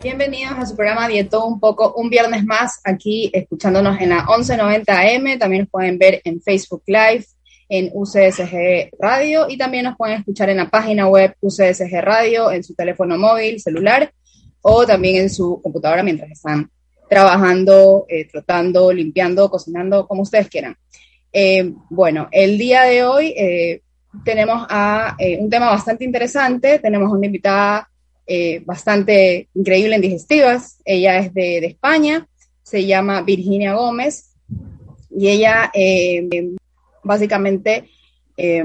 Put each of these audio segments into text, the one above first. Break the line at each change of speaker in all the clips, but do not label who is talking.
Bienvenidos a su programa Dieto un poco, un viernes más aquí escuchándonos en la 1190 AM. También nos pueden ver en Facebook Live, en UCSG Radio y también nos pueden escuchar en la página web UCSG Radio, en su teléfono móvil, celular o también en su computadora mientras están trabajando, eh, trotando, limpiando, cocinando, como ustedes quieran. Eh, bueno, el día de hoy eh, tenemos a un tema bastante interesante. Tenemos una invitada eh, bastante increíble en digestivas. Ella es de, España, se llama Virginia Gómez y ella eh, básicamente, eh,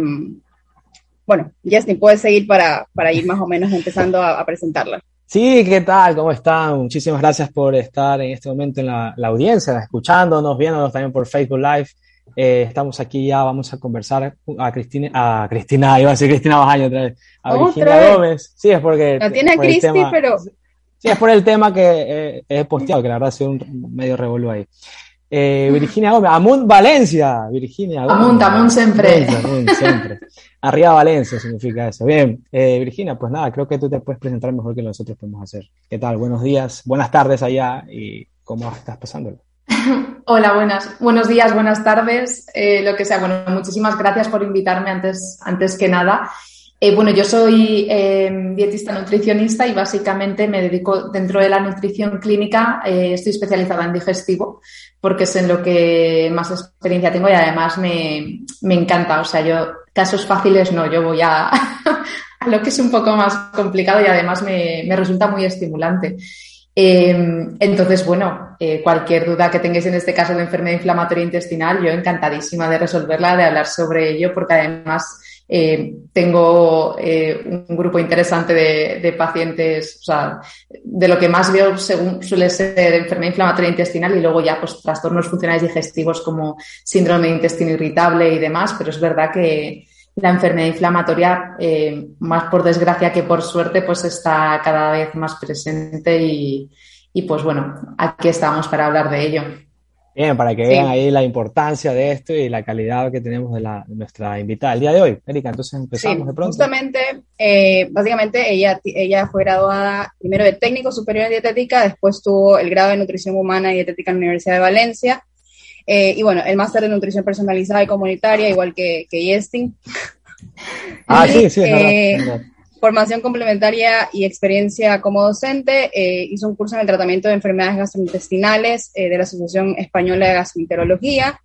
bueno, Justin, puedes seguir para, para, ir más o menos empezando a, presentarla.
Sí, ¿qué tal? ¿Cómo están? Muchísimas gracias por estar en este momento en la, la audiencia, escuchándonos, viéndonos también por Facebook Live. Eh, estamos aquí ya, vamos a conversar a Cristina, a Cristina, iba a decir Cristina Bajaño otra vez, a Virginia Gómez. Sí, es porque...
La tiene Cristi, pero...
Sí, es por el tema que eh, he posteado, que la verdad ha sido un medio revuelo ahí. Eh, Virginia Gómez, Amunt Valencia, Virginia Gómez.
Amunt, Amunt siempre.
siempre. Arriba Valencia significa eso. Bien, Virginia, pues nada, creo que tú te puedes presentar mejor que nosotros podemos hacer. ¿Qué tal? Buenos días, buenas tardes allá y cómo estás pasándolo.
Hola, buenas, buenos días, buenas tardes, eh, lo que sea. Bueno, muchísimas gracias por invitarme antes, antes que nada. Eh, bueno, yo soy eh, dietista nutricionista y básicamente me dedico dentro de la nutrición clínica, estoy especializada en digestivo porque es en lo que más experiencia tengo y además me, me encanta. O sea, yo casos fáciles no, yo voy a, a, lo que es un poco más complicado y además me, me resulta muy estimulante. Em, entonces, bueno, eh, cualquier duda que tengáis en este caso de enfermedad inflamatoria intestinal, yo encantadísima de resolverla, de hablar sobre ello, porque además eh, tengo eh, un grupo interesante de, pacientes, o sea, de lo que más veo según suele ser enfermedad inflamatoria intestinal y luego ya pues trastornos funcionales digestivos como síndrome de intestino irritable y demás, pero es verdad que, la enfermedad inflamatoria, eh, más por desgracia que por suerte, pues está cada vez más presente y, pues bueno, aquí estamos para hablar de ello.
Bien, para que vean ahí la importancia de esto y la calidad que tenemos de, la, nuestra invitada el día de hoy. Erika, entonces empezamos de pronto.
Justamente, eh, básicamente ella, ella fue graduada primero de técnico superior en dietética, después tuvo el grado de nutrición humana y dietética en la Universidad de Valencia eh, y bueno, el máster de nutrición personalizada y comunitaria, igual que, que Yestin.
Ah, sí, sí,
eh, Formación complementaria y experiencia como docente. Eh, hizo un curso en el tratamiento de enfermedades gastrointestinales de la Asociación Española de Gastroenterología.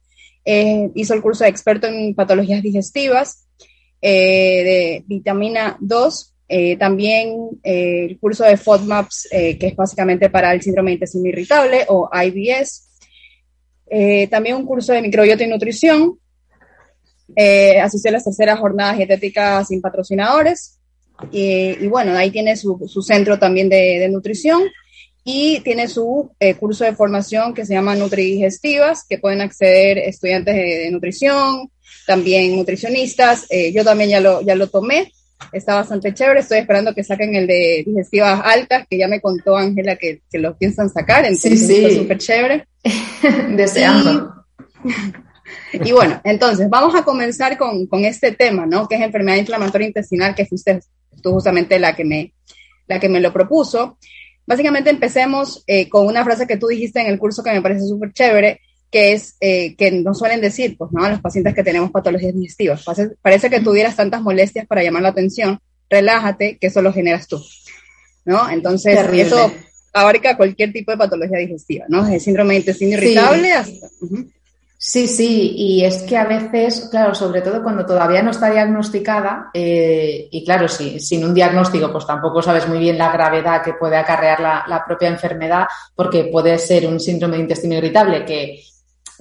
hizo el curso de experto en patologías digestivas de vitamina 2 también el curso de FODMAPs, que es básicamente para el síndrome de intestino irritable o IBS, eh, también un curso de microbiota y nutrición. Eh, a las terceras jornadas dietéticas sin patrocinadores. Y, bueno, ahí tiene su, centro también de, nutrición y tiene su eh, curso de formación que se llama Nutridigestivas, que pueden acceder estudiantes de, nutrición, también nutricionistas. yo también ya lo, ya lo tomé está bastante chévere. Estoy esperando que saquen el de digestivas altas, que ya me contó Ángela que, que, lo piensan sacar, entonces sí, está súper chévere.
Deseando.
Y, bueno, entonces vamos a comenzar con, con, este tema, ¿no? Que es enfermedad inflamatoria intestinal, que fuiste tú justamente la que me, la que me lo propuso. Básicamente empecemos eh, con una frase que tú dijiste en el curso que me parece súper chévere, que es eh, que nos suelen decir, pues, ¿no? A los pacientes que tenemos patologías digestivas. Parece, que tuvieras tantas molestias para llamar la atención, relájate, que eso lo generas tú, ¿no? Entonces, eso abarca cualquier tipo de patología digestiva, ¿no? Desde síndrome de intestino irritable hasta...
Sí, sí, y es que a veces, claro, sobre todo cuando todavía no está diagnosticada, eh, y claro, sí, sin un diagnóstico, pues tampoco sabes muy bien la gravedad que puede acarrear la, la propia enfermedad, porque puede ser un síndrome de intestino irritable que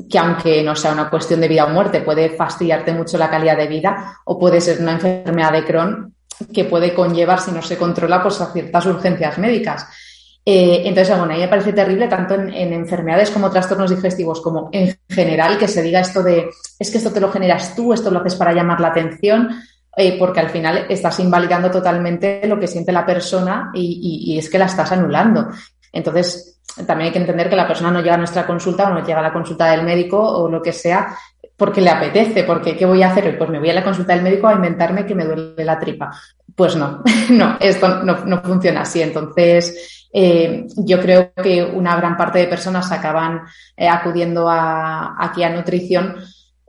que aunque no sea una cuestión de vida o muerte, puede fastidiarte mucho la calidad de vida o puede ser una enfermedad de Crohn que puede conllevar, si no se controla, pues a ciertas urgencias médicas. Eh, entonces, bueno, a mí me parece terrible tanto en, enfermedades como trastornos digestivos, como en general, que se diga esto de, es que esto te lo generas tú, esto lo haces para llamar la atención, eh, porque al final estás invalidando totalmente lo que siente la persona y, y es que la estás anulando. Entonces, también hay que entender que la persona no llega a nuestra consulta o no llega a la consulta del médico o lo que sea porque le apetece, porque ¿qué voy a hacer? Pues me voy a la consulta del médico a inventarme que me duele la tripa. Pues no, no, esto no, funciona así. Entonces, yo creo que una gran parte de personas acaban acudiendo aquí a nutrición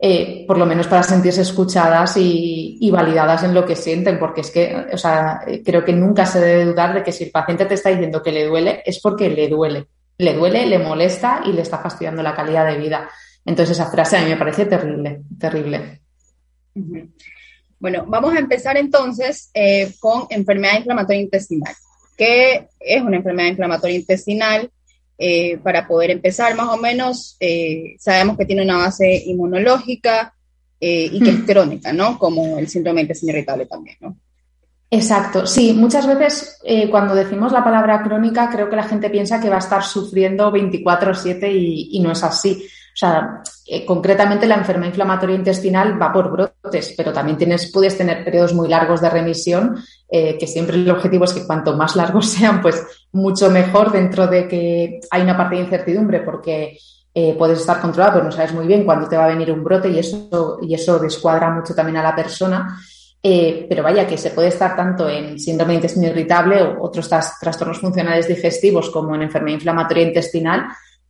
eh, por lo menos para sentirse escuchadas y, validadas en lo que sienten, porque es que, o sea, creo que nunca se debe dudar de que si el paciente te está diciendo que le duele, es porque le duele. Le duele, le molesta y le está fastidiando la calidad de vida. Entonces esa frase a mí me parece terrible, terrible.
Bueno, vamos a empezar entonces eh, con enfermedad inflamatoria intestinal. ¿Qué es una enfermedad inflamatoria intestinal? Eh, para poder empezar más o menos. Eh, sabemos que tiene una base inmunológica y que es crónica, ¿no? Como el síndrome de intestino irritable también, ¿no?
Exacto, sí, muchas veces cuando decimos la palabra crónica creo que la gente piensa que va a estar sufriendo 24/7 y, y no es así. O sea, concretamente la enfermedad inflamatoria intestinal va por brotes, pero también puedes tener periodos muy largos de remisión eh, que siempre el objetivo es que cuanto más largos sean, pues mucho mejor dentro de que hay una parte de incertidumbre porque eh, puedes estar controlado, pero no sabes muy bien cuándo te va a venir un brote y eso, y eso descuadra mucho también a la persona. Eh, pero vaya que se puede estar tanto en síndrome de intestino irritable o otros trastornos funcionales digestivos como en enfermedad inflamatoria intestinal,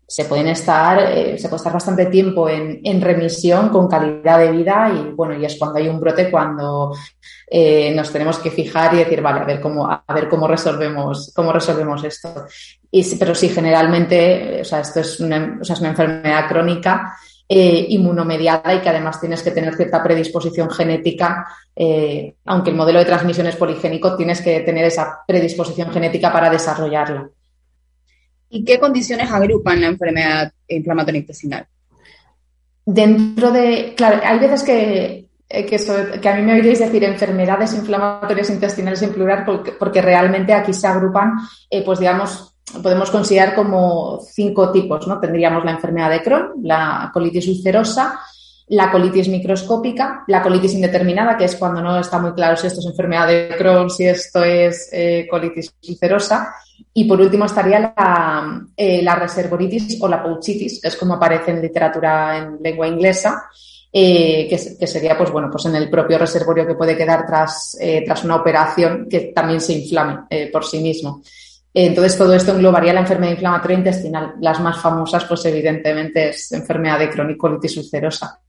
se pueden estar, se puede estar bastante tiempo en, en, remisión con calidad de vida y bueno, y es cuando hay un brote cuando eh, nos tenemos que fijar y decir, vale, a ver cómo, a ver cómo resolvemos, cómo resolvemos esto. Y, pero sí, generalmente, o sea, esto es una, o sea, es una enfermedad crónica eh, inmunomediada y que además tienes que tener cierta predisposición genética, eh, aunque el modelo de transmisión es poligénico, tienes que tener esa predisposición genética para desarrollarla.
¿Y qué condiciones agrupan la enfermedad inflamatoria intestinal?
Dentro de, claro, hay veces que eh, que, que, a mí me oiréis decir enfermedades inflamatorias intestinales en plural, porque, realmente aquí se agrupan, eh, pues digamos, podemos considerar como cinco tipos, ¿no? Tendríamos la enfermedad de Crohn, la colitis ulcerosa, la colitis microscópica, la colitis indeterminada, que es cuando no está muy claro si esto es enfermedad de Crohn, si esto es eh, colitis ulcerosa, y por último estaría la, la reservoritis o la pouchitis, que es como aparece en literatura en lengua inglesa, eh, que, sería pues bueno pues en el propio reservorio que puede quedar tras, eh, tras una operación que también se inflame eh, por sí mismo. Entonces, todo esto englobaría la enfermedad inflamatoria intestinal. Las más famosas, pues evidentemente, es enfermedad de colitis ulcerosa.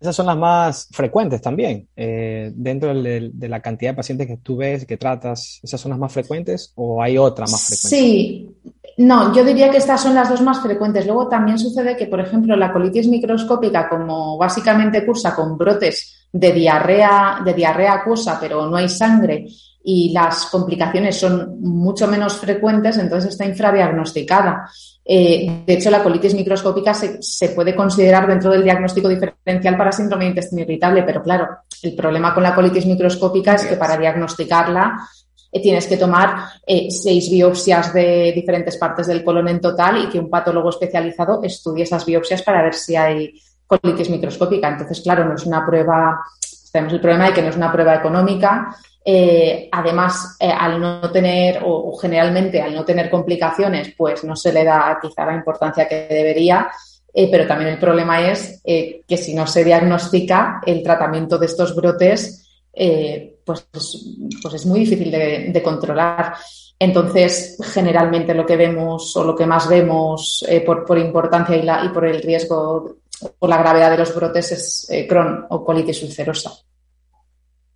Esas son las más frecuentes también. dentro de, de, la cantidad de pacientes que tú ves, que tratas, ¿esas son las más frecuentes o hay otra más frecuente?
Sí, no, yo diría que estas son las dos más frecuentes. Luego también sucede que, por ejemplo, la colitis microscópica, como básicamente cursa con brotes de diarrea, de diarrea acuosa, pero no hay sangre y las complicaciones son mucho menos frecuentes, entonces está infradiagnosticada. Eh, de hecho, la colitis microscópica se, puede considerar dentro del diagnóstico diferencial para síndrome de intestino irritable, pero claro, el problema con la colitis microscópica es que para diagnosticarla eh, tienes que tomar eh, seis biopsias de diferentes partes del colon en total y que un patólogo especializado estudie esas biopsias para ver si hay colitis microscópica. Entonces, claro, no es una prueba, tenemos el problema de que no es una prueba económica. Eh, además, al no tener, o, generalmente al no tener complicaciones, pues no se le da quizá la importancia que debería. pero también el problema es que si no se diagnostica, el tratamiento de estos brotes eh, pues, pues, es muy difícil de, controlar. Entonces, generalmente lo que vemos o lo que más vemos eh, por, importancia y, y, por el riesgo o la gravedad de los brotes es eh, Crohn o colitis ulcerosa.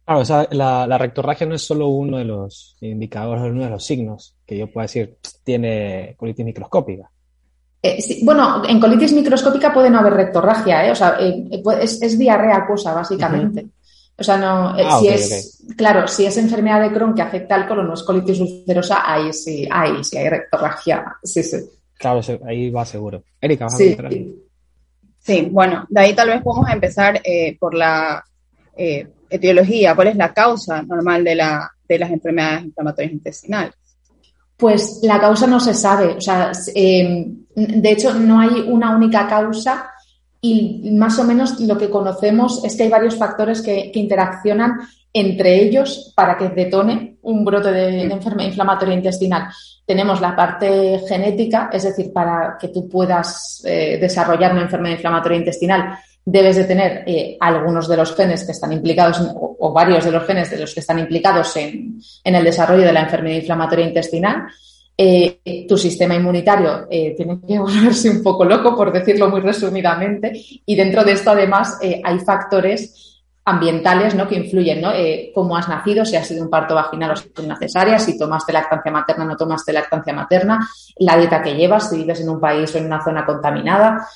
Claro, o sea, la, la, rectorragia no es solo uno de los indicadores, uno de los signos que yo puedo decir tiene colitis microscópica.
bueno, en colitis microscópica puede no haber rectorragia, o sea, es, es, diarrea acuosa, básicamente. O sea, no, eh, ah, si es, claro, si es enfermedad de Crohn que afecta al colon, no es colitis ulcerosa, ahí sí, ahí sí hay rectorragia, sí, sí.
Claro, ahí va seguro. Erika, ¿vas
sí. a Sí, bueno, de ahí tal vez podemos empezar eh, por la eh, etiología. ¿Cuál es la causa normal de, la, de las enfermedades inflamatorias intestinales?
Pues la causa no se sabe. O sea, de hecho, no hay una única causa y más o menos lo que conocemos es que hay varios factores que, interaccionan entre ellos para que detone un brote de, enfermedad inflamatoria intestinal. Tenemos la parte genética, es decir, para que tú puedas eh, desarrollar una enfermedad inflamatoria intestinal, debes de tener eh, algunos de los genes que están implicados, o, varios de los genes de los que están implicados en, en el desarrollo de la enfermedad inflamatoria intestinal. eh, tu sistema inmunitario eh, tiene que volverse un poco loco, por decirlo muy resumidamente, y dentro de esto además hay factores ambientales ¿no? que influyen, ¿no? cómo has nacido, si has sido un parto vaginal o si una cesárea, si tomaste lactancia materna o no tomaste lactancia materna, la dieta que llevas, si vives en un país o en una zona contaminada,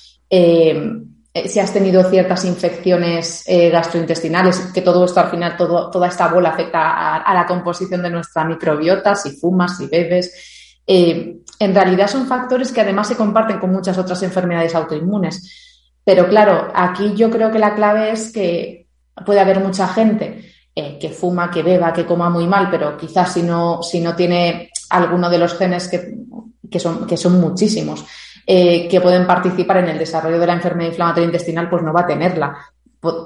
si has tenido ciertas infecciones gastrointestinales, que todo esto al final, todo, toda esta bola afecta a, la composición de nuestra microbiota, si fumas, si bebes, eh, en realidad son factores que además se comparten con muchas otras enfermedades autoinmunes. Pero claro, aquí yo creo que la clave es que puede haber mucha gente eh, que fuma, que beba, que coma muy mal, pero quizás si no, si no tiene alguno de los genes que, son, que son muchísimos, eh, que pueden participar en el desarrollo de la enfermedad inflamatoria intestinal, pues no va a tenerla.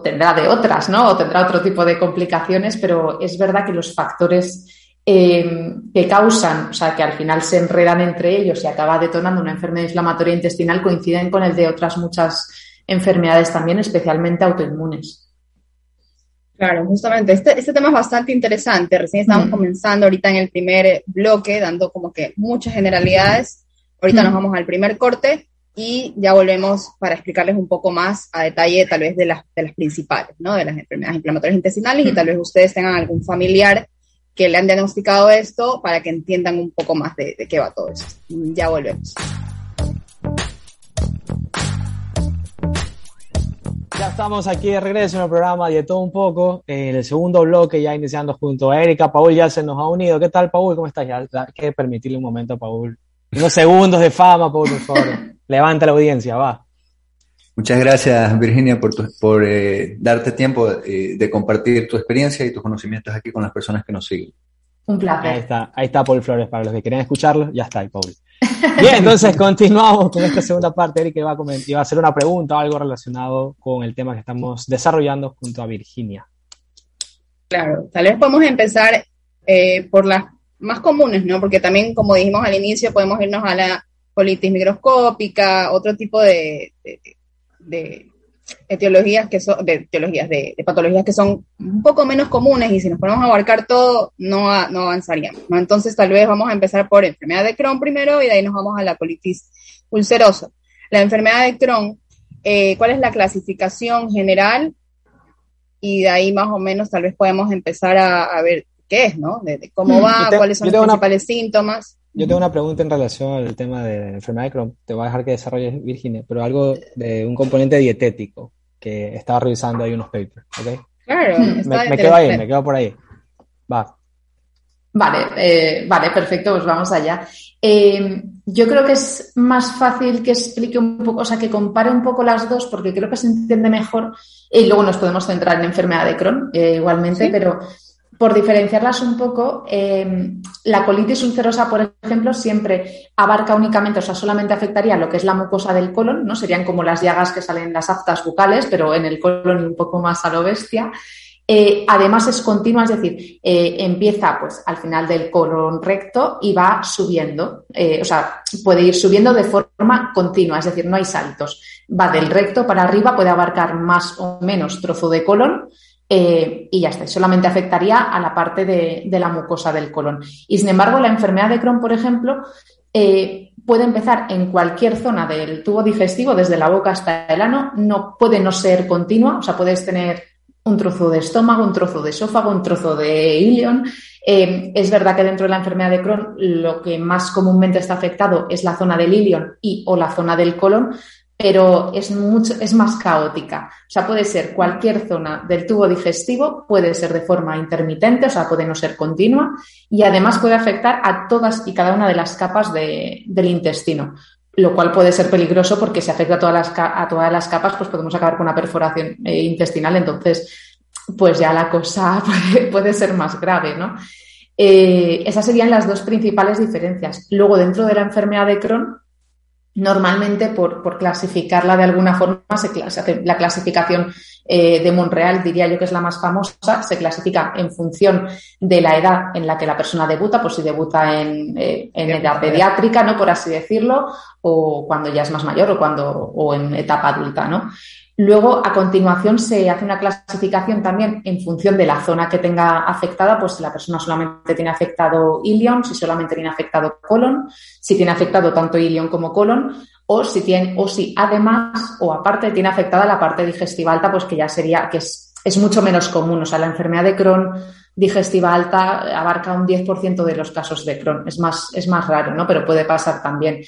Tendrá de otras, ¿no? O tendrá otro tipo de complicaciones, pero es verdad que los factores Em, que causan, o sea, que al final se enredan entre ellos y acaba detonando una enfermedad inflamatoria intestinal, coinciden con el de otras muchas enfermedades también, especialmente autoinmunes.
Claro, justamente. Este, este tema es bastante interesante. Recién estamos comenzando ahorita en el primer bloque, dando como que muchas generalidades. Ahorita nos vamos al primer corte y ya volvemos para explicarles un poco más a detalle, tal vez de las, de las principales, ¿no? De las enfermedades inflamatorias intestinales y tal vez ustedes tengan algún familiar que le han diagnosticado esto para que entiendan un poco más de, qué va todo eso. Ya volvemos.
Ya estamos aquí de regreso en el programa de todo un poco, en el segundo bloque ya iniciando junto a Erika. Paul ya se nos ha unido. ¿Qué tal, Paul? ¿Cómo estás? Ya hay que permitirle un momento a Paul. Unos segundos de fama, Paul, por favor. Levanta la audiencia, va.
Muchas gracias, Virginia, por, por eh, darte tiempo eh, de compartir tu experiencia y tus conocimientos aquí con las personas que nos siguen.
Un placer.
Ahí está, ahí está Paul Flores, para los que quieran escucharlo, ya está ahí, Paul. Bien, entonces continuamos con esta segunda parte. Eric va a, va a hacer una pregunta o algo relacionado con el tema que estamos desarrollando junto a Virginia.
Claro, tal vez podemos empezar eh, por las más comunes, ¿no? Porque también, como dijimos al inicio, podemos irnos a la colitis microscópica, otro tipo de etiologías que son, de de, patologías que son un poco menos comunes y si nos ponemos a abarcar todo, no, no avanzaríamos. ¿no? Entonces, tal vez vamos a empezar por enfermedad de Crohn primero y de ahí nos vamos a la colitis ulcerosa. La enfermedad de Crohn, eh, ¿cuál es la clasificación general? Y de ahí más o menos tal vez podemos empezar a, ver qué es, ¿no? De, cómo mm, va, cuáles son los principales síntomas.
Yo tengo una pregunta en relación al tema de la enfermedad de Crohn. Te voy a dejar que desarrolles, Virginia, pero algo de un componente dietético que estaba revisando ahí unos papers, ¿ok?
Claro,
me, me quedo ahí, me quedo por ahí. Va.
Vale, eh, vale, perfecto, pues vamos allá. Eh, yo creo que es más fácil que explique un poco, o sea, que compare un poco las dos, porque creo que se entiende mejor. Y luego nos podemos centrar en enfermedad de Crohn, eh, igualmente, pero por diferenciarlas un poco, em, la colitis ulcerosa, por ejemplo, siempre abarca únicamente, o sea, solamente afectaría lo que es la mucosa del colon, ¿no? Serían como las llagas que salen en las aftas bucales, pero en el colon un poco más a lo bestia. Eh, además es continua, es decir, eh, empieza pues al final del colon recto y va subiendo, eh, o sea, puede ir subiendo de forma continua, es decir, no hay saltos. Va del recto para arriba, puede abarcar más o menos trozo de colon, eh, y ya está, solamente afectaría a la parte de, la mucosa del colon. Y sin embargo, la enfermedad de Crohn, por ejemplo, eh, puede empezar en cualquier zona del tubo digestivo, desde la boca hasta el ano, no puede no ser continua, o sea, puedes tener un trozo de estómago, un trozo de esófago, un trozo de ilion. Eh, es verdad que dentro de la enfermedad de Crohn lo que más comúnmente está afectado es la zona del ilion y o la zona del colon, pero es, mucho, es más caótica. O sea, puede ser cualquier zona del tubo digestivo, puede ser de forma intermitente, o sea, puede no ser continua, y además puede afectar a todas y cada una de las capas del intestino, lo cual puede ser peligroso porque si afecta a todas las, a todas las capas, pues podemos acabar con una perforación eh, intestinal, entonces, pues ya la cosa puede, ser más grave, ¿no? Eh, esas serían las dos principales diferencias. Luego, dentro de la enfermedad de Crohn, Normalmente, por, por, clasificarla de alguna forma, se, hace la clasificación eh, de Monreal, diría yo que es la más famosa, se clasifica en función de la edad en la que la persona debuta, pues si debuta en, eh, en edad pediátrica, ¿no? Por así decirlo, o cuando ya es más mayor o cuando, o en etapa adulta, ¿no? Luego, a continuación, se hace una clasificación también en función de la zona que tenga afectada, pues si la persona solamente tiene afectado ilion, si solamente tiene afectado colon, si tiene afectado tanto ilion como colon, o si tiene, o si además o aparte tiene afectada la parte digestiva alta, pues que ya sería, que es, mucho menos común. O sea, la enfermedad de Crohn digestiva alta abarca un 10% de los casos de Crohn. Es más, es más raro, ¿no? Pero puede pasar también.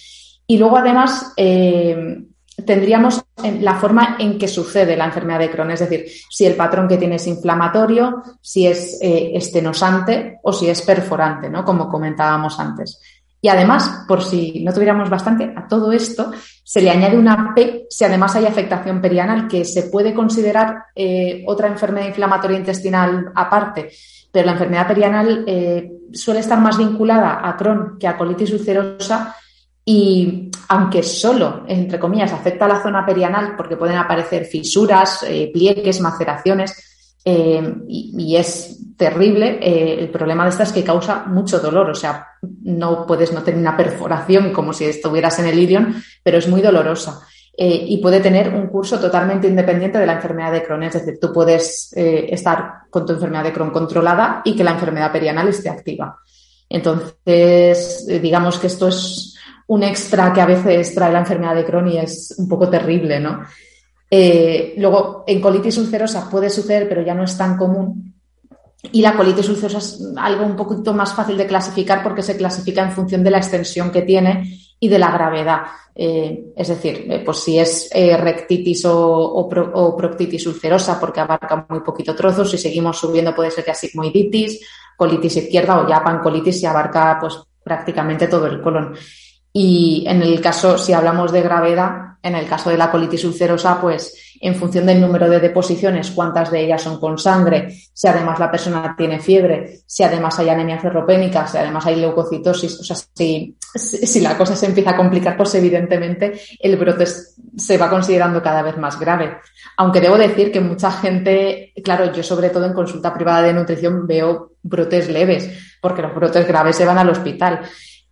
Y luego, además, eh, tendríamos la forma en que sucede la enfermedad de Crohn, es decir, si el patrón que tiene es inflamatorio, si es eh, estenosante o si es perforante, ¿no? Como comentábamos antes. Y además, por si no tuviéramos bastante, a todo esto se le añade una P si además hay afectación perianal, que se puede considerar eh, otra enfermedad inflamatoria intestinal aparte, pero la enfermedad perianal eh, suele estar más vinculada a Crohn que a colitis ulcerosa y aunque solo, entre comillas, afecta a la zona perianal porque pueden aparecer fisuras, eh, pliegues, maceraciones, eh, y, es terrible, eh, el problema de esta es que causa mucho dolor. O sea, no puedes no tener una perforación como si estuvieras en el ilion, pero es muy dolorosa. y puede tener un curso totalmente independiente de la enfermedad de Crohn. Es decir, tú puedes estar con tu enfermedad de Crohn controlada y que la enfermedad perianal esté activa. Entonces, digamos que esto es un extra que a veces trae la enfermedad de Crohn y es un poco terrible, ¿no? Eh, luego, en colitis ulcerosa puede suceder, pero ya no es tan común. Y la colitis ulcerosa es algo un poquito más fácil de clasificar porque se clasifica en función de la extensión que tiene y de la gravedad. Eh, es decir, eh, pues si es rectitis o, proctitis ulcerosa porque abarca muy poquito trozo, si seguimos subiendo puede ser ya sigmoiditis, colitis izquierda o ya pancolitis y abarca pues prácticamente todo el colon. Y en el caso, si hablamos de gravedad, en el caso de la colitis ulcerosa, pues en función del número de deposiciones, cuántas de ellas son con sangre, si además la persona tiene fiebre, si además hay anemia ferropénica, si además hay leucocitosis, o sea, si, si la cosa se empieza a complicar, pues evidentemente el brote se va considerando cada vez más grave. Aunque debo decir que mucha gente, claro, yo sobre todo en consulta privada de nutrición veo brotes leves, porque los brotes graves se van al hospital.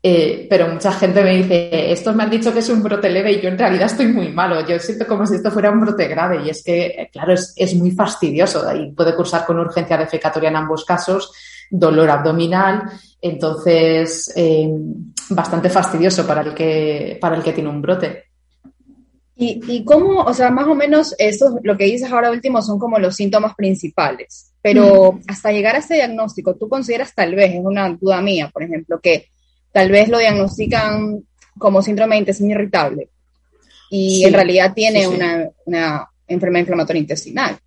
Eh, pero mucha gente me dice, estos me han dicho que es un brote leve y yo en realidad estoy muy malo. Yo siento como si esto fuera un brote grave y es que, claro, es, muy fastidioso y puede cursar con urgencia defecatoria en ambos casos, dolor abdominal, entonces eh, bastante fastidioso para el que, para el que tiene un brote.
¿Y, ¿Y, cómo, o sea, más o menos, esto, lo que dices ahora último son como los síntomas principales, pero mm. hasta llegar a ese diagnóstico, tú consideras tal vez, es una duda mía, por ejemplo, que tal vez lo diagnostican como síndrome de intestino irritable y en realidad tiene Una, enfermedad inflamatoria intestinal.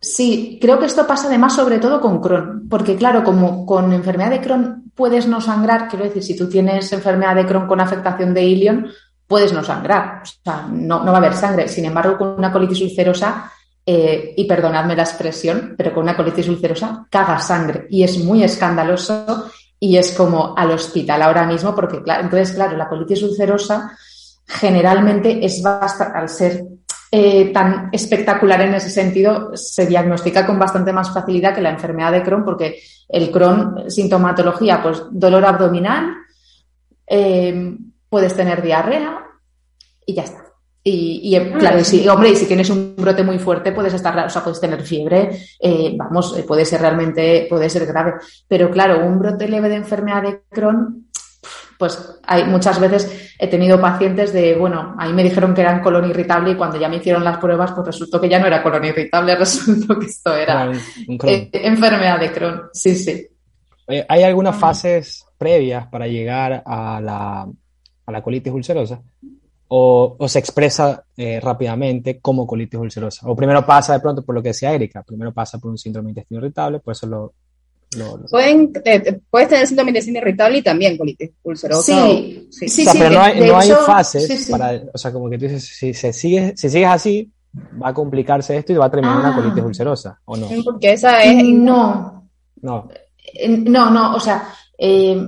Sí, creo que esto pasa además sobre todo con Crohn, porque claro, como con enfermedad de Crohn puedes no sangrar, quiero decir, si tú tienes enfermedad de Crohn con afectación de ilion, puedes no sangrar, o sea, no, va a haber sangre. Sin embargo, con una colitis ulcerosa, eh, y perdonadme la expresión, pero con una colitis ulcerosa caga sangre y es muy escandaloso y es como al hospital ahora mismo, porque claro, entonces, claro, la colitis ulcerosa generalmente es bastante, al ser eh, tan espectacular en ese sentido, se diagnostica con bastante más facilidad que la enfermedad de Crohn, porque el Crohn, sintomatología, pues dolor abdominal, eh, puedes tener diarrea y ya está. Y, ah, claro, si, hombre, y si tienes un brote muy fuerte, puedes estar, o sea, puedes tener fiebre, eh, vamos, eh, puede ser realmente, puede ser grave. Pero claro, un brote leve de enfermedad de Crohn, pues hay muchas veces he tenido pacientes de, bueno, ahí me dijeron que eran colon irritable y cuando ya me hicieron las pruebas, pues resultó que ya no era colon irritable, resultó que esto era eh, enfermedad de Crohn. Sí, sí.
¿Hay algunas fases previas para llegar a la, a la colitis ulcerosa? O, se expresa eh, rápidamente como colitis ulcerosa. O primero pasa de pronto por lo que decía Erika, primero pasa por un síndrome de intestino irritable, por eso lo...
Pueden, eh, puedes tener síndrome de intestino irritable y también colitis ulcerosa.
Sí, sí, sí,
pero no hay, no hay fases para, o sea, como que tú dices, si, se sigue, si sigues así, va a complicarse esto y va a terminar una ah. colitis ulcerosa, ¿o no?
Porque esa es...
No.
No.
No, no, o sea, eh,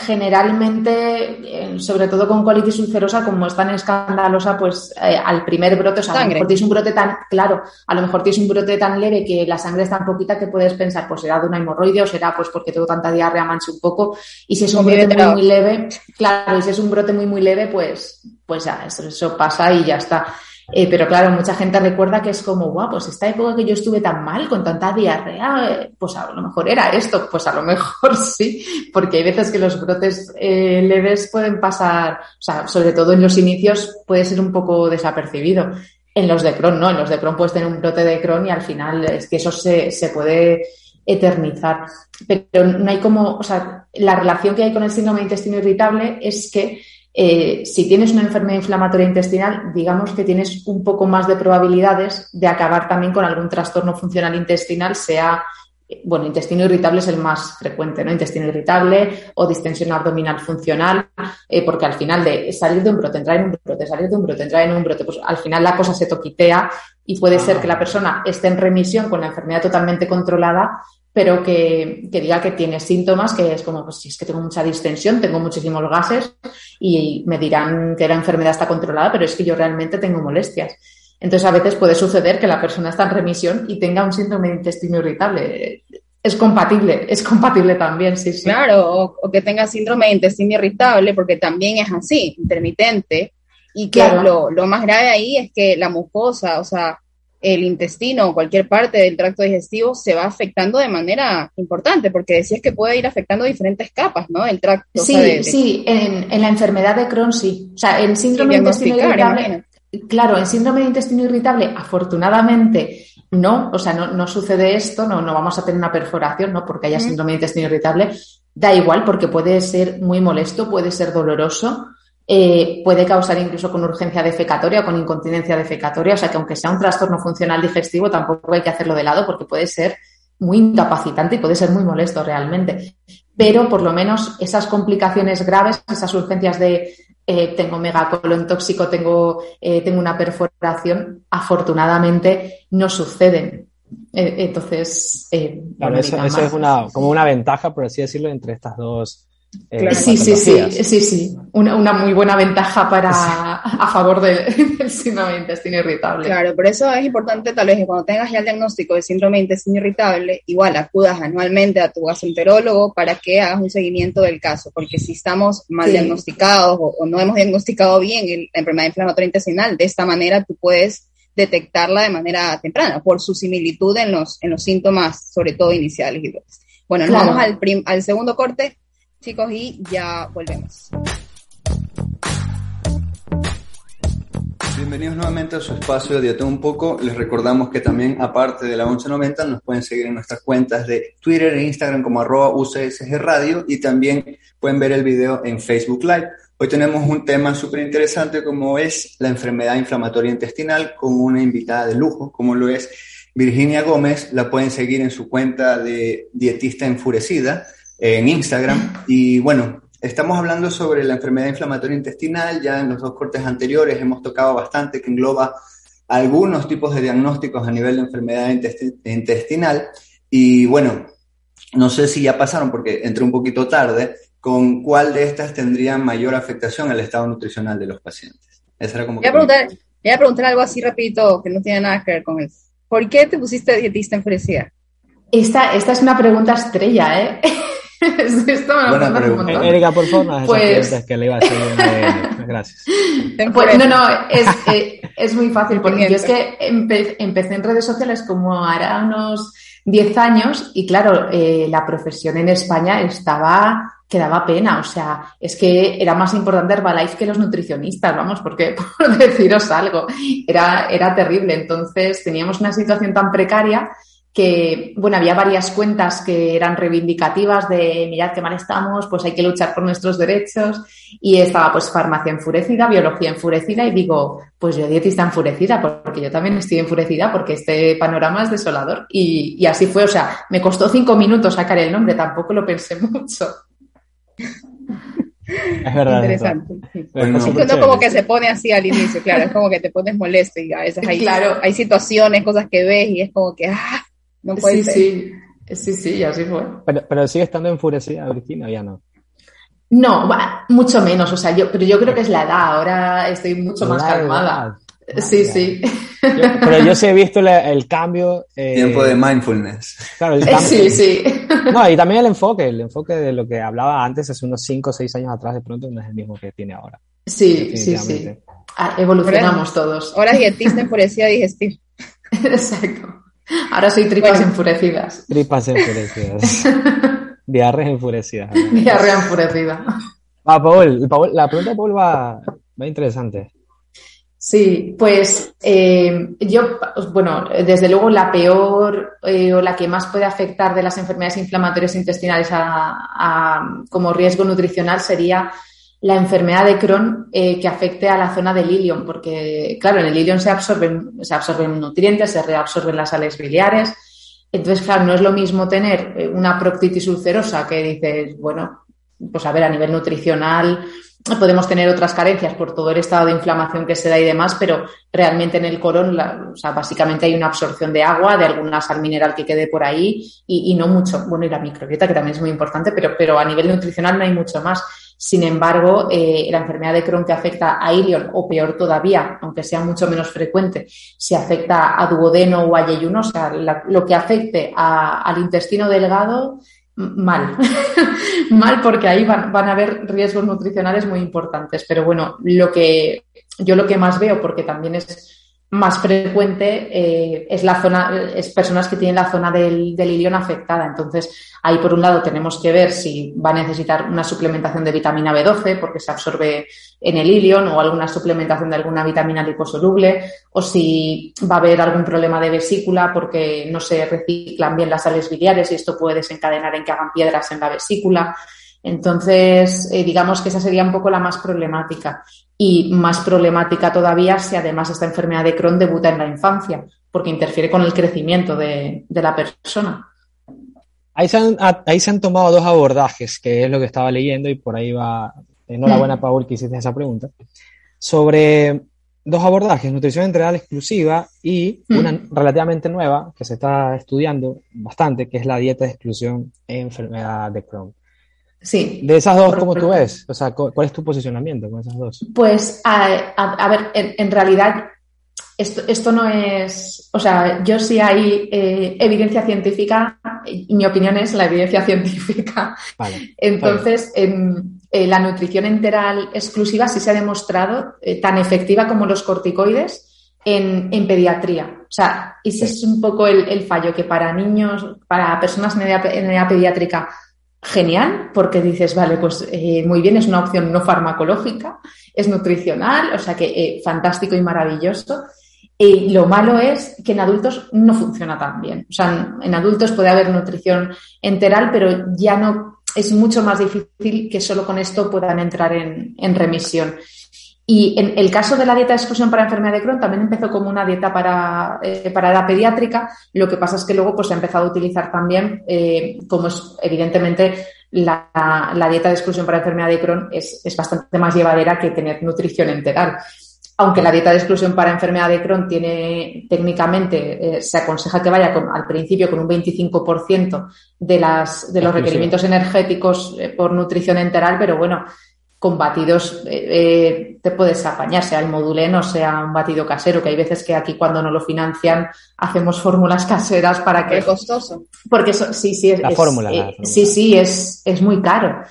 generalmente, eh, sobre todo con colitis ulcerosa, como es tan escandalosa, pues eh, al primer brote, o sea, a lo mejor tienes un brote tan, claro, a lo mejor tienes un brote tan leve que la sangre es tan poquita que puedes pensar, pues será de una hemorroide o será pues porque tengo tanta diarrea, manche un poco. Y si es un brote muy, muy leve, claro, y si es un brote muy, muy leve, pues, pues ya, eso, eso pasa y ya está. Eh, pero claro, mucha gente recuerda que es como, guau, pues esta época que yo estuve tan mal, con tanta diarrea, eh, pues a lo mejor era esto, pues a lo mejor sí, porque hay veces que los brotes eh, leves pueden pasar, o sea, sobre todo en los inicios puede ser un poco desapercibido. En los de Crohn, no, en los de Crohn puedes tener un brote de Crohn y al final es que eso se, se puede eternizar. Pero no hay como, o sea, la relación que hay con el síndrome de intestino irritable es que eh, si tienes una enfermedad inflamatoria intestinal, digamos que tienes un poco más de probabilidades de acabar también con algún trastorno funcional intestinal, sea, bueno, intestino irritable es el más frecuente, ¿no? Intestino irritable o distensión abdominal funcional, eh, porque al final de salir de un brote, entrar en un brote, salir de un brote, entrar en un brote, pues al final la cosa se toquitea y puede ser que la persona esté en remisión con la enfermedad totalmente controlada, pero que, diga que tiene síntomas, que es como, pues si es que tengo mucha distensión, tengo muchísimos gases y me dirán que la enfermedad está controlada, pero es que yo realmente tengo molestias. Entonces, a veces puede suceder que la persona está en remisión y tenga un síndrome de intestino irritable. Es compatible, es compatible también, sí, sí.
Claro, o, que tenga síndrome de intestino irritable, porque también es así, intermitente. Y que lo, lo más grave ahí es que la mucosa, o sea, el intestino o cualquier parte del tracto digestivo se va afectando de manera importante, porque decías que puede ir afectando diferentes capas, ¿no? El tracto.
Sí, sí, en, la enfermedad de Crohn sí. O sea, en síndrome de intestino irritable. Claro, en síndrome de intestino irritable, afortunadamente, no, o sea, no, sucede esto, no, no vamos a tener una perforación, ¿no? Porque haya síndrome de intestino irritable. Da igual, porque puede ser muy molesto, puede ser doloroso eh, puede causar incluso con urgencia defecatoria o con incontinencia defecatoria. O sea que aunque sea un trastorno funcional digestivo, tampoco hay que hacerlo de lado porque puede ser muy incapacitante y puede ser muy molesto realmente. Pero por lo menos esas complicaciones graves, esas urgencias de eh, tengo megacolon tóxico, tengo, eh, tengo una perforación, afortunadamente no suceden. entonces,
claro, eso, es una, como una ventaja, por así decirlo, entre estas dos
sí, sí, sí, sí, sí. Una, una, muy buena ventaja para a favor del síndrome de intestino irritable.
Claro, por eso es importante tal vez que cuando tengas ya el diagnóstico de síndrome de intestino irritable, igual acudas anualmente a tu gastroenterólogo para que hagas un seguimiento del caso, porque si estamos mal diagnosticados o, no hemos diagnosticado bien la enfermedad inflamatoria intestinal, de esta manera tú puedes detectarla de manera temprana por su similitud en los, en los síntomas, sobre todo iniciales. Bueno, nos vamos al, al segundo corte chicos, y ya volvemos.
Bienvenidos nuevamente a su espacio de Un Poco. Les recordamos que también, aparte de la 1190, nos pueden seguir en nuestras cuentas de Twitter e Instagram como arroba UCSG Radio y también pueden ver el video en Facebook Live. Hoy tenemos un tema súper interesante como es la enfermedad inflamatoria intestinal con una invitada de lujo, como lo es Virginia Gómez. La pueden seguir en su cuenta de Dietista Enfurecida en Instagram. Y bueno, estamos hablando sobre la enfermedad inflamatoria intestinal. Ya en los dos cortes anteriores hemos tocado bastante que engloba algunos tipos de diagnósticos a nivel de enfermedad intestinal. Y bueno, no sé si ya pasaron porque entré un poquito tarde, con cuál de estas tendría mayor afectación al estado nutricional de los pacientes.
Esa era como voy, a preguntar, voy a preguntar algo así rapidito que no tiene nada que ver con eso. ¿Por qué te pusiste dietista enfurecida?
Esta, esta es una pregunta estrella, ¿eh? Esto
me lo Erika, por favor, pues... que le iba a decir. Gracias.
Pues, no, no, es, eh, es muy fácil, porque yo es que empecé en redes sociales como hará unos 10 años y claro, eh, la profesión en España estaba que daba pena, o sea, es que era más importante Herbalife que los nutricionistas, vamos, porque por deciros algo, era, era terrible. Entonces teníamos una situación tan precaria que, bueno, había varias cuentas que eran reivindicativas de mirad qué mal estamos, pues hay que luchar por nuestros derechos. Y estaba pues farmacia enfurecida, biología enfurecida y digo, pues yo dietista enfurecida, porque yo también estoy enfurecida porque este panorama es desolador. Y, y así fue, o sea, me costó cinco minutos sacar el nombre, tampoco lo pensé mucho.
Es verdad.
Interesante. es como que se pone así al inicio, claro, es como que te pones molesto y a veces hay, claro. hay situaciones, cosas que ves y es como que, ah, no puede
sí, Sí, sí, sí, así fue.
Pero, pero sigue estando enfurecida Virginia, ya no.
No, mucho menos, o sea, yo, pero yo creo que es la edad, ahora estoy mucho más calmada. sí, sí.
pero yo sí he visto el cambio.
Eh, Tiempo de mindfulness.
Claro,
el cambio, sí, sí.
No, y también el enfoque, el enfoque de lo que hablaba antes, hace unos 5 o 6 años atrás, de pronto no es el mismo que tiene ahora.
Sí, sí, sí. Ah, evolucionamos todos.
Ahora dietista enfurecida digestiva.
Exacto. Ahora soy tripas enfurecidas.
Tripas enfurecidas. Diarrea enfurecida.
Diarrea enfurecida.
Ah, Paul, la pregunta de Paul va, va interesante.
Sí, pues eh, yo, bueno, desde luego la peor eh, o la que más puede afectar de las enfermedades inflamatorias intestinales a, como riesgo nutricional sería la enfermedad de Crohn eh, que afecte a la zona del ilion, porque claro, en el ilion se absorben, se absorben nutrientes, se reabsorben las sales biliares. Entonces, claro, no es lo mismo tener una proctitis ulcerosa que dices, bueno, pues a ver, a nivel nutricional podemos tener otras carencias por todo el estado de inflamación que se da y demás, pero realmente en el colon, o sea, básicamente hay una absorción de agua, de alguna sal mineral que quede por ahí y, no mucho. Bueno, y la microbiota, que también es muy importante, pero, pero a nivel nutricional no hay mucho más. Sin embargo, eh, la enfermedad de Crohn que afecta a ilion, o peor todavía, aunque sea mucho menos frecuente, si afecta a duodeno o a yeyuno, o sea, lo que afecte al intestino delgado, mal. mal porque ahí van, van, a haber riesgos nutricionales muy importantes. Pero bueno, lo que yo lo que más veo, porque también es más frecuente eh, es la zona, es personas que tienen la zona del, del ilion afectada. Entonces, ahí por un lado tenemos que ver si va a necesitar una suplementación de vitamina B12 porque se absorbe en el ilion o alguna suplementación de alguna vitamina liposoluble o si va a haber algún problema de vesícula porque no se reciclan bien las sales biliares y esto puede desencadenar en que hagan piedras en la vesícula. Entonces, eh, digamos que esa sería un poco la más problemática y más problemática todavía si además esta enfermedad de Crohn debuta en la infancia, porque interfiere con el crecimiento de, la persona.
Ahí se, han, ahí se, han, tomado dos abordajes, que es lo que estaba leyendo y por ahí va, enhorabuena mm. Paul que hiciste esa pregunta, sobre dos abordajes, nutrición integral exclusiva y mm. una relativamente nueva que se está estudiando bastante, que es la dieta de exclusión en enfermedad de Crohn.
Sí.
De esas dos, ¿cómo tú ves? O sea, ¿cuál es tu posicionamiento con esas dos?
Pues, a, ver, en, realidad, esto, esto, no es. O sea, yo sí hay eh, evidencia científica, mi opinión es la evidencia científica. Vale, Entonces, en, la nutrición enteral exclusiva sí se ha demostrado eh, tan efectiva como los corticoides en, en pediatría. O sea, ese es un poco el, el, fallo, que para niños, para personas en edad pediátrica, genial, porque dices, vale, pues eh, muy bien, es una opción no farmacológica, es nutricional, o sea que eh, fantástico y maravilloso. Y lo malo es que en adultos no funciona tan bien. O sea, en adultos puede haber nutrición enteral, pero ya no es mucho más difícil que solo con esto puedan entrar en, en remisión. Y en el caso de la dieta de exclusión para enfermedad de Crohn también empezó como una dieta para, eh, para edad pediátrica. Lo que pasa es que luego pues, se ha empezado a utilizar también, eh, como es evidentemente la, dieta de exclusión para enfermedad de Crohn es, bastante más llevadera que tener nutrición enteral. Aunque la dieta de exclusión para enfermedad de Crohn tiene técnicamente, eh, se aconseja que vaya al principio con un 25% de, las, de los requerimientos energéticos por nutrición enteral, pero bueno, con batidos eh, eh, te puedes apañar, sea el modulen o sea un batido casero, que hay veces que aquí cuando no lo financian hacemos fórmulas caseras para que...
Es costoso.
Porque eso, sí, sí, es,
la, fórmula,
eh, sí, sí, es, es muy caro.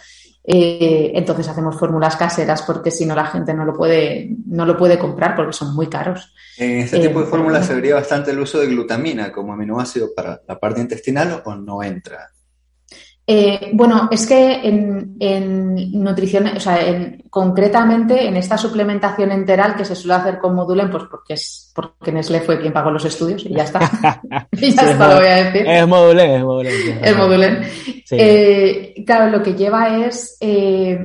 entonces hacemos fórmulas caseras porque si no la gente no lo puede, no lo puede comprar porque son muy caros.
En este tipo de fórmulas se vería bastante el uso de glutamina como aminoácido para la parte intestinal o no entra.
Eh, bueno, es que en, nutrición, o sea, en, concretamente en esta suplementación enteral que se suele hacer con Modulen, pues porque es porque Nestlé fue quien pagó los estudios y ya está. y ya está, lo voy a decir.
Es Modulen, es Modulen.
Es Modulen. Eh, claro, lo que lleva es, eh,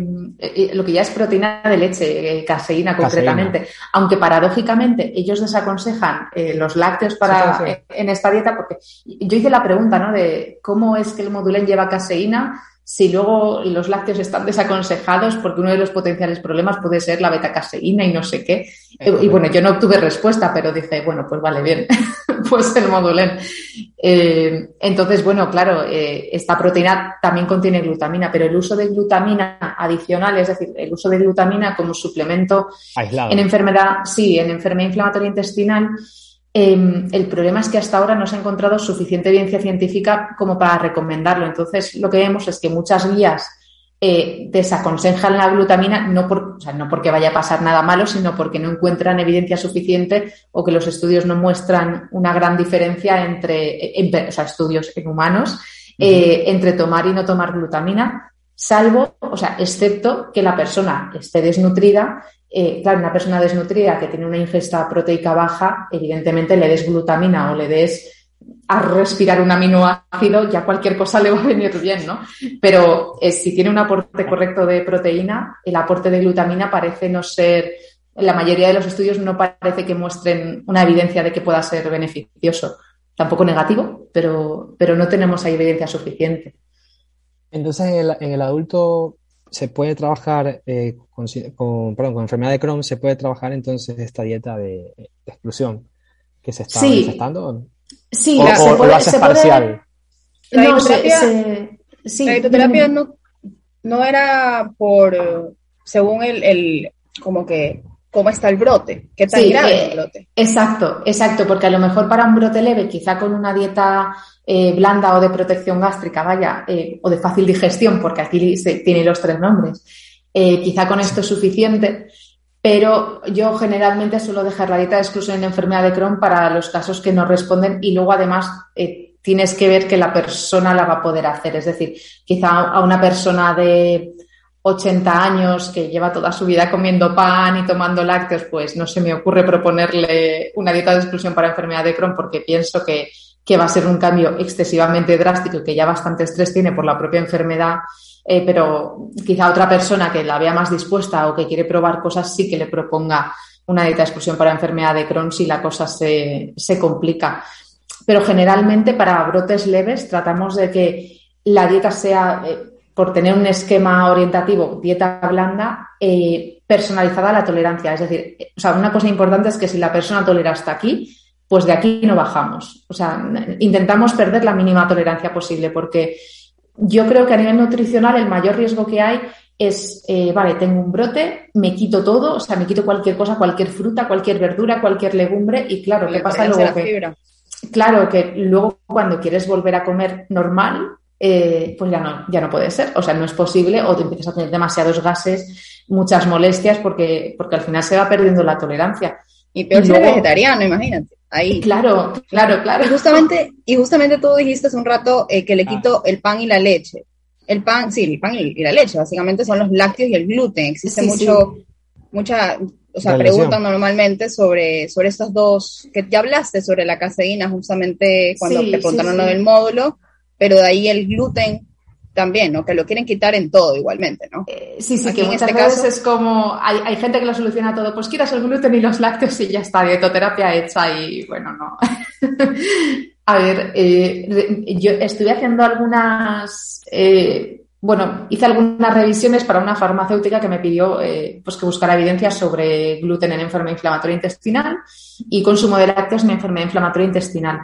lo que ya es proteína de leche, caseína concretamente. Aunque paradójicamente ellos desaconsejan los lácteos para en esta dieta, porque yo hice la pregunta, ¿no? De cómo es que el Modulen lleva caseína si luego los lácteos están desaconsejados porque uno de los potenciales problemas puede ser la beta-caseína y no sé qué. y bueno, yo no obtuve respuesta, pero dije, bueno, pues vale, bien, pues el modulen. Eh, entonces, bueno, claro, eh, esta proteína también contiene glutamina, pero el uso de glutamina adicional, es decir, el uso de glutamina como suplemento en enfermedad, sí, en enfermedad inflamatoria intestinal, Em, el problema es que hasta ahora no se ha encontrado suficiente evidencia científica como para recomendarlo. Entonces, lo que vemos es que muchas guías eh, desaconsejan la glutamina, no, por, no porque vaya a pasar nada malo, sino porque no encuentran evidencia suficiente o que los estudios no muestran una gran diferencia entre, o sea, estudios en humanos, eh, entre tomar y no tomar glutamina, salvo, o sea, excepto que la persona esté desnutrida. Eh, claro, una persona desnutrida que tiene una ingesta proteica baja, evidentemente le des glutamina o le des a respirar un aminoácido, ya cualquier cosa le va a venir bien, ¿no? Pero eh, si tiene un aporte correcto de proteína, el aporte de glutamina parece no ser, en la mayoría de los estudios no parece que muestren una evidencia de que pueda ser beneficioso. Tampoco negativo, pero, pero no tenemos ahí evidencia suficiente.
Entonces, en el, adulto se puede trabajar eh, con, perdón, con enfermedad de Crohn, se puede trabajar entonces esta dieta de, exclusión que se está manifestando.
Sí,
o,
se
puede, lo haces parcial.
La no, no, no era por, según el, el, como que, cómo está el brote, qué tan grave el eh, brote.
Exacto, exacto, porque a lo mejor para un brote leve, quizá con una dieta eh, blanda o de protección gástrica, vaya, eh, o de fácil digestión, porque aquí se, tiene los tres nombres, quizá con esto es suficiente, pero yo generalmente suelo dejar la dieta de exclusión en enfermedad de Crohn para los casos que no responden y luego además tienes que ver que la persona la va a poder hacer. Es decir, quizá a una persona de 80 años que lleva toda su vida comiendo pan y tomando lácteos, pues no se me ocurre proponerle una dieta de exclusión para enfermedad de Crohn porque pienso que, que va a ser un cambio excesivamente drástico y que ya bastante estrés tiene por la propia enfermedad eh, pero quizá otra persona que la vea más dispuesta o que quiere probar cosas sí que le proponga una dieta de exclusión para enfermedad de Crohn si la cosa se, complica. Pero generalmente para brotes leves tratamos de que la dieta sea, eh, por tener un esquema orientativo, dieta blanda, eh, personalizada a la tolerancia. Es decir, o sea, una cosa importante es que si la persona tolera hasta aquí, pues de aquí no bajamos. O sea, intentamos perder la mínima tolerancia posible porque yo creo que a nivel nutricional el mayor riesgo que hay es, eh, vale, tengo un brote, me quito todo, o sea, me quito cualquier cosa, cualquier fruta, cualquier verdura, cualquier legumbre y claro, ¿qué pasa luego? claro, que luego cuando quieres volver a comer normal, eh, pues ya no, ya no puede ser, o sea, no es posible o te empiezas a tener demasiados gases, muchas molestias porque, porque al final se va perdiendo la tolerancia.
Y peor si eres vegetariano, imagínate. Ahí.
Claro, claro, claro.
Y justamente, y justamente tú dijiste hace un rato eh, que le quito el pan y la leche. El pan, sí, el pan y, la leche, básicamente son los lácteos y el gluten. Existe mucho, mucha, o sea, preguntan normalmente sobre, sobre estos dos, que ya hablaste sobre la caseína justamente cuando te contaron lo del módulo, pero de ahí el gluten también, ¿no? Que lo quieren quitar en todo igualmente, ¿no?
Eh, sí, sí, que muchas este veces caso... es como, hay, hay, gente que lo soluciona todo, pues quitas el gluten y los lácteos y ya está, dietoterapia hecha y bueno, no. A ver, eh, yo estuve haciendo algunas, eh, bueno, hice algunas revisiones para una farmacéutica que me pidió pues que buscara evidencia sobre gluten en enfermedad inflamatoria intestinal y consumo de lácteos en enfermedad inflamatoria intestinal.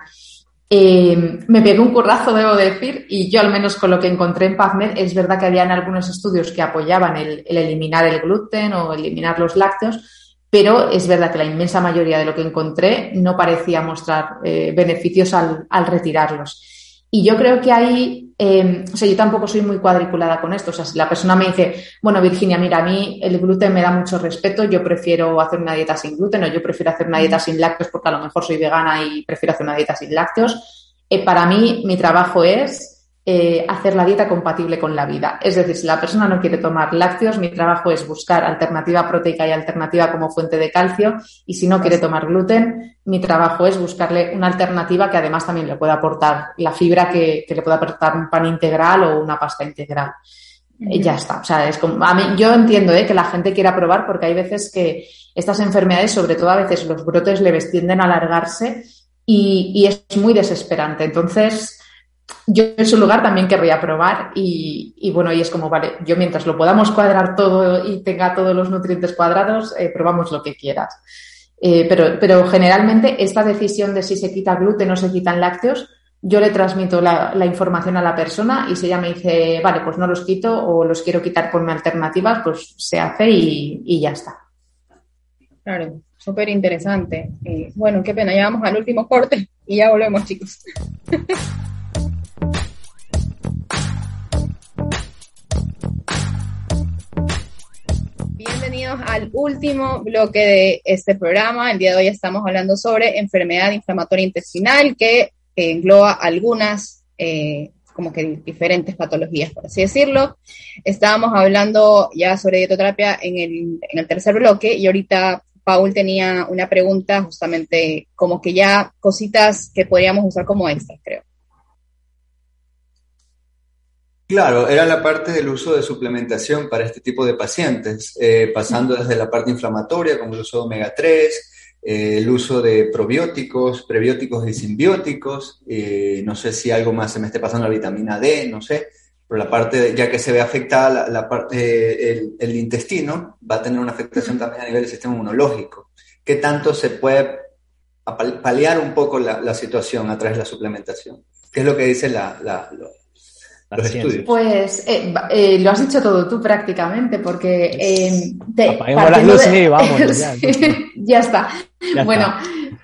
Eh, me pegué un currazo, debo decir, y yo al menos con lo que encontré en PubMed, es verdad que habían algunos estudios que apoyaban el, eliminar el gluten o eliminar los lácteos, pero es verdad que la inmensa mayoría de lo que encontré no parecía mostrar eh, beneficios al, al retirarlos. Y yo creo que ahí, eh, o sea, yo tampoco soy muy cuadriculada con esto. O sea, si la persona me dice, bueno, Virginia, mira, a mí el gluten me da mucho respeto, yo prefiero hacer una dieta sin gluten o yo prefiero hacer una dieta sin lácteos porque a lo mejor soy vegana y prefiero hacer una dieta sin lácteos. Eh, para mí, mi trabajo es eh, hacer la dieta compatible con la vida. Es decir, si la persona no quiere tomar lácteos, mi trabajo es buscar alternativa proteica y alternativa como fuente de calcio. Y si no quiere tomar gluten, mi trabajo es buscarle una alternativa que además también le pueda aportar la fibra que, le pueda aportar un pan integral o una pasta integral. Y ya está. O sea, es como, a mí, yo entiendo ¿eh? que la gente quiera probar porque hay veces que estas enfermedades, sobre todo a veces los brotes leves tienden a alargarse y, y es muy desesperante. Entonces, yo en su lugar también querría probar y, bueno, y es como, vale, yo mientras lo podamos cuadrar todo y tenga todos los nutrientes cuadrados, eh, probamos lo que quieras. Eh, pero, pero generalmente esta decisión de si se quita gluten o se quitan lácteos, yo le transmito la, información a la persona y si ella me dice, vale, pues no los quito o los quiero quitar con alternativas, pues se hace y, y ya está.
Claro, súper interesante. Eh, bueno, qué pena, ya vamos al último corte y ya volvemos, chicos. bienvenidos al último bloque de este programa. El día de hoy estamos hablando sobre enfermedad inflamatoria intestinal que engloba algunas, eh, como que diferentes patologías, por así decirlo. Estábamos hablando ya sobre dietoterapia en el, en el tercer bloque y ahorita Paul tenía una pregunta justamente como que ya cositas que podríamos usar como extras, creo.
Claro, era la parte del uso de suplementación para este tipo de pacientes, eh, pasando desde la parte inflamatoria, como el uso de omega 3, eh, el uso de probióticos, prebióticos y simbióticos, eh, no sé si algo más se me esté pasando la vitamina D, no sé, pero la parte, ya que se ve afectada la, parte, el, intestino, va a tener una afectación también a nivel del sistema inmunológico. ¿Qué tanto se puede paliar un poco la, situación a través de la suplementación? ¿Qué es lo que dice la,
pues eh, eh, lo has dicho todo tú prácticamente, porque eh,
las luces y vamos.
Ya, está. bueno,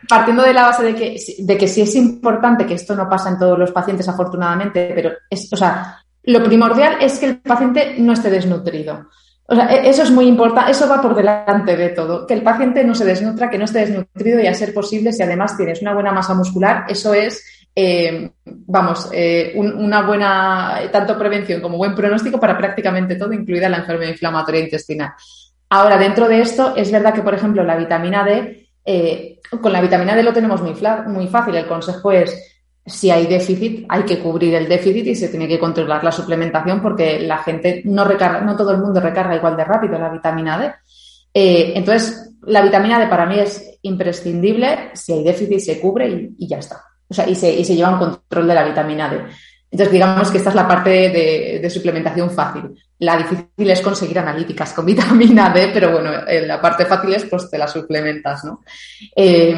partiendo de la base de que, de que sí es importante, que esto no pasa en todos los pacientes afortunadamente, pero es, o sea, lo primordial es que el paciente no esté desnutrido. O sea, e, eso es muy importante, eso va por delante de todo. Que el paciente no se desnutra, que no esté desnutrido y a ser posible, si además tienes una buena masa muscular, eso es eh, vamos, eh, una buena, tanto prevención como buen pronóstico para prácticamente todo, incluida la enfermedad inflamatoria intestinal. Ahora, dentro de esto, es verdad que, por ejemplo, la vitamina D, eh, con la vitamina D lo tenemos muy, muy fácil. El consejo es, si hay déficit, hay que cubrir el déficit y se tiene que controlar la suplementación porque la gente no recarga, no todo el mundo recarga igual de rápido la vitamina D. entonces, la vitamina D para mí es imprescindible. Si hay déficit, se cubre y ya está. O sea, y se, y se lleva un control de la vitamina D. Entonces, digamos que esta es la parte de, suplementación fácil. La difícil es conseguir analíticas con vitamina D, pero bueno, eh, la parte fácil es pues te la suplementas, ¿no? Eh,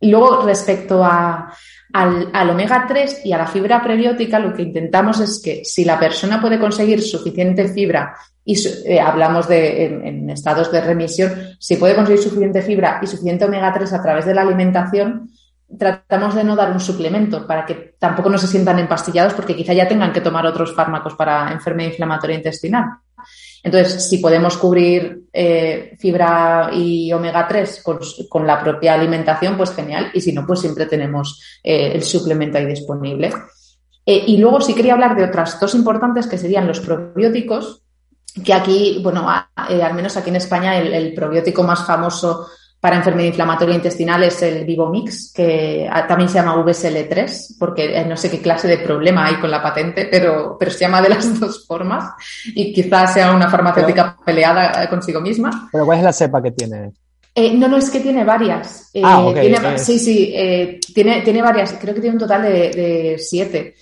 luego, respecto a, al, omega 3 y a la fibra prebiótica, lo que intentamos es que si la persona puede conseguir suficiente fibra y eh, hablamos de en, en, estados de remisión, si puede conseguir suficiente fibra y suficiente omega 3 a través de la alimentación, tratamos de no dar un suplemento para que tampoco no se sientan empastillados porque quizá ya tengan que tomar otros fármacos para enfermedad inflamatoria intestinal. Entonces, si podemos cubrir eh, fibra y omega 3 con, la propia alimentación, pues genial. Y si no, pues siempre tenemos eh, el suplemento ahí disponible. Eh, y luego sí quería hablar de otras dos importantes que serían los probióticos, que aquí, bueno, al menos aquí en España, el probiótico más famoso para enfermedad inflamatoria intestinal es el Vivomix, que también se llama VSL3, porque eh, no sé qué clase de problema hay con la patente, pero, pero se llama de las dos formas y quizás sea una farmacéutica peleada consigo misma.
¿Pero cuál es la cepa que tiene?
Eh, no, no, es que tiene varias.
Eh, ah, okay,
Sí, sí, tiene, tiene varias. Creo que tiene un total de, de siete.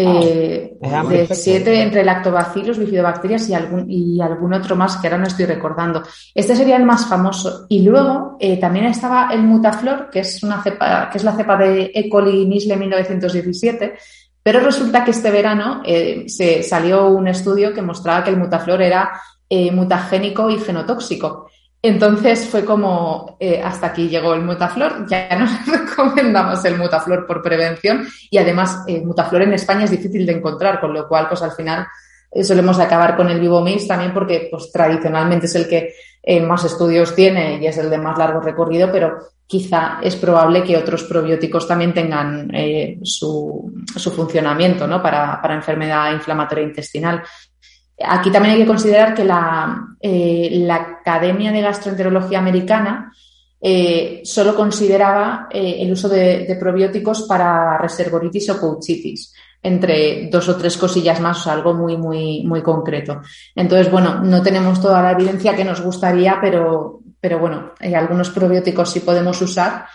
Eh, de siete entre lactobacillus, bifidobacterias y algún, y algún otro más que ahora no estoy recordando. Este sería el más famoso. Y luego eh, también estaba el Mutaflor, que es, una cepa, que es la cepa de E. coli Nisle 1917, pero resulta que este verano eh, se salió un estudio que mostraba que el Mutaflor era mutagénico y genotóxico. Entonces fue como, eh, hasta aquí llegó el mutaflor, ya no recomendamos el mutaflor por prevención y además el mutaflor en España es difícil de encontrar, con lo cual pues al final eh, solemos acabar con el Vivomix también porque pues tradicionalmente es el que eh, más estudios tiene y es el de más largo recorrido, pero quizá es probable que otros probióticos también tengan su, su, funcionamiento ¿no? para, para enfermedad inflamatoria intestinal. Aquí también hay que considerar que la, eh, Academia de Gastroenterología Americana eh, solo consideraba eh, el uso de, probióticos para reservoritis o pouchitis, entre dos o tres cosillas más, algo muy, muy, muy concreto. Entonces, bueno, no tenemos toda la evidencia que nos gustaría, pero, pero bueno, algunos probióticos sí podemos usar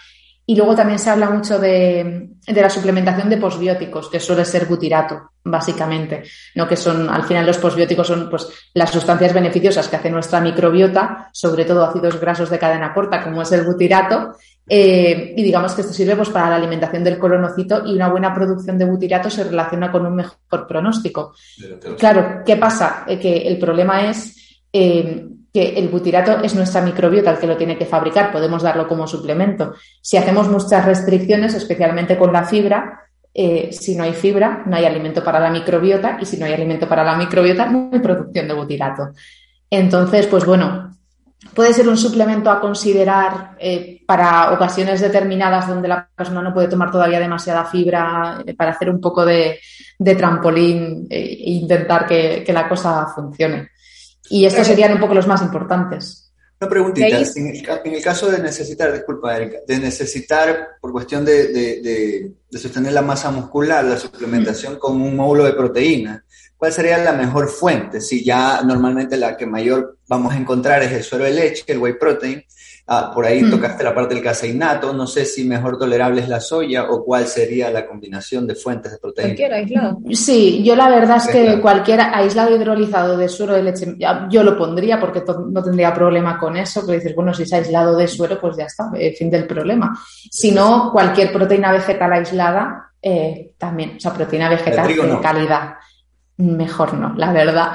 y luego también se habla mucho de, la suplementación de posbióticos, que suele ser butirato, básicamente, ¿no? que son, al final los posbióticos son pues, las sustancias beneficiosas que hace nuestra microbiota, sobre todo ácidos grasos de cadena corta, como es el butirato, eh, y digamos que esto sirve pues, para la alimentación del colonocito y una buena producción de butirato se relaciona con un mejor pronóstico. Claro, ¿qué pasa? Eh, que el problema es eh, que el butirato es nuestra microbiota el que lo tiene que fabricar, podemos darlo como suplemento. Si hacemos muchas restricciones, especialmente con la fibra, eh, si no hay fibra, no hay alimento para la microbiota y si no hay alimento para la microbiota, no hay producción de butirato. Entonces, pues bueno, puede ser un suplemento a considerar eh, para ocasiones determinadas donde la persona no puede tomar todavía demasiada fibra para hacer un poco de, trampolín e intentar que, la cosa funcione. Y estos serían un poco los más importantes.
Una preguntita, en el, caso de necesitar, disculpa Erika, de necesitar por cuestión de, sostener la masa muscular, la suplementación con un módulo de proteína, ¿cuál sería la mejor fuente? Si ya normalmente la que mayor vamos a encontrar es el suero de leche, el whey protein, Ah, por ahí mm. tocaste la parte del caseinato, no sé si mejor tolerable es la soya o cuál sería la combinación de fuentes de proteína.
Cualquier aislado. Sí, yo la verdad es que cualquier aislado hidrolizado de suero de leche, yo lo pondría porque no tendría problema con eso, que dices, bueno, si es aislado de suero, pues ya está, eh, fin del problema. Si no, cualquier proteína vegetal aislada, eh, también, o sea, proteína vegetal de calidad. Mejor no, la verdad.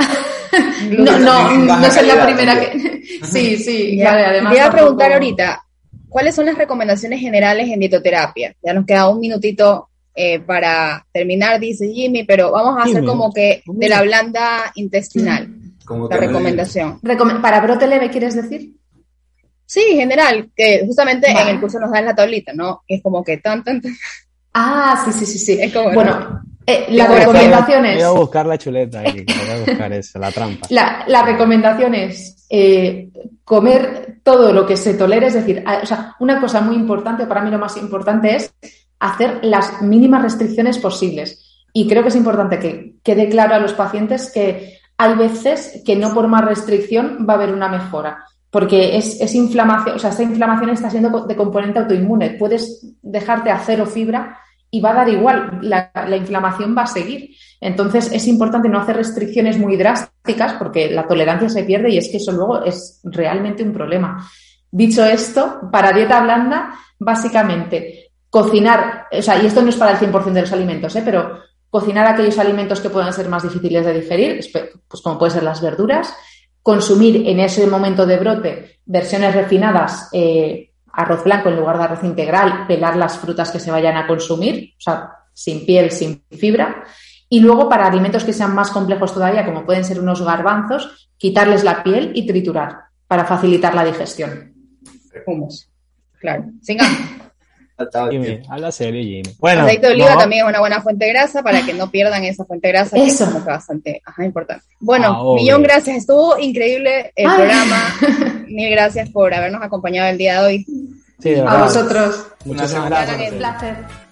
no, no, no soy la primera que. sí, sí,
además. Te iba a preguntar ahorita, ¿cuáles son las recomendaciones generales en dietoterapia? Ya nos queda un minutito eh, para terminar, dice Jimmy, pero vamos a hacer como que de la blanda intestinal. la recomendación.
¿Para brote leve quieres decir?
Sí, general, que justamente en el curso nos dan la tablita, ¿no? Es como que tan, tan,
Ah, sí, sí, sí, sí. Es como, bueno, eh, la recomendación es...
Voy a buscar la chuleta voy a buscar eso, la trampa.
La, recomendación es eh, comer todo lo que se tolere, es decir, o sea, una cosa muy importante, para mí lo más importante es hacer las mínimas restricciones posibles. Y creo que es importante que quede claro a los pacientes que hay veces que no por más restricción va a haber una mejora porque es, es, inflamación, o sea, esta inflamación está siendo de componente autoinmune. Puedes dejarte a cero fibra y va a dar igual, la, inflamación va a seguir. Entonces es importante no hacer restricciones muy drásticas porque la tolerancia se pierde y es que eso luego es realmente un problema. Dicho esto, para dieta blanda, básicamente cocinar, o sea, y esto no es para el 100% de los alimentos, ¿eh? pero cocinar aquellos alimentos que puedan ser más difíciles de digerir, pues como pueden ser las verduras, consumir en ese momento de brote versiones refinadas eh, arroz blanco en lugar de arroz integral, pelar las frutas que se vayan a consumir, o sea, sin piel, sin fibra. Y luego para alimentos que sean más complejos todavía, como pueden ser unos garbanzos, quitarles la piel y triturar para facilitar la digestión.
Claro.
Jimmy, habla serio, Jimmy.
Bueno, aceite de oliva también es una buena fuente de grasa para que no pierdan esa fuente de grasa, que es como bastante importante. Bueno, ah, millón gracias. Estuvo increíble el programa. Mil gracias por habernos acompañado el día de hoy.
a vosotros.
Muchas gracias.
Un placer.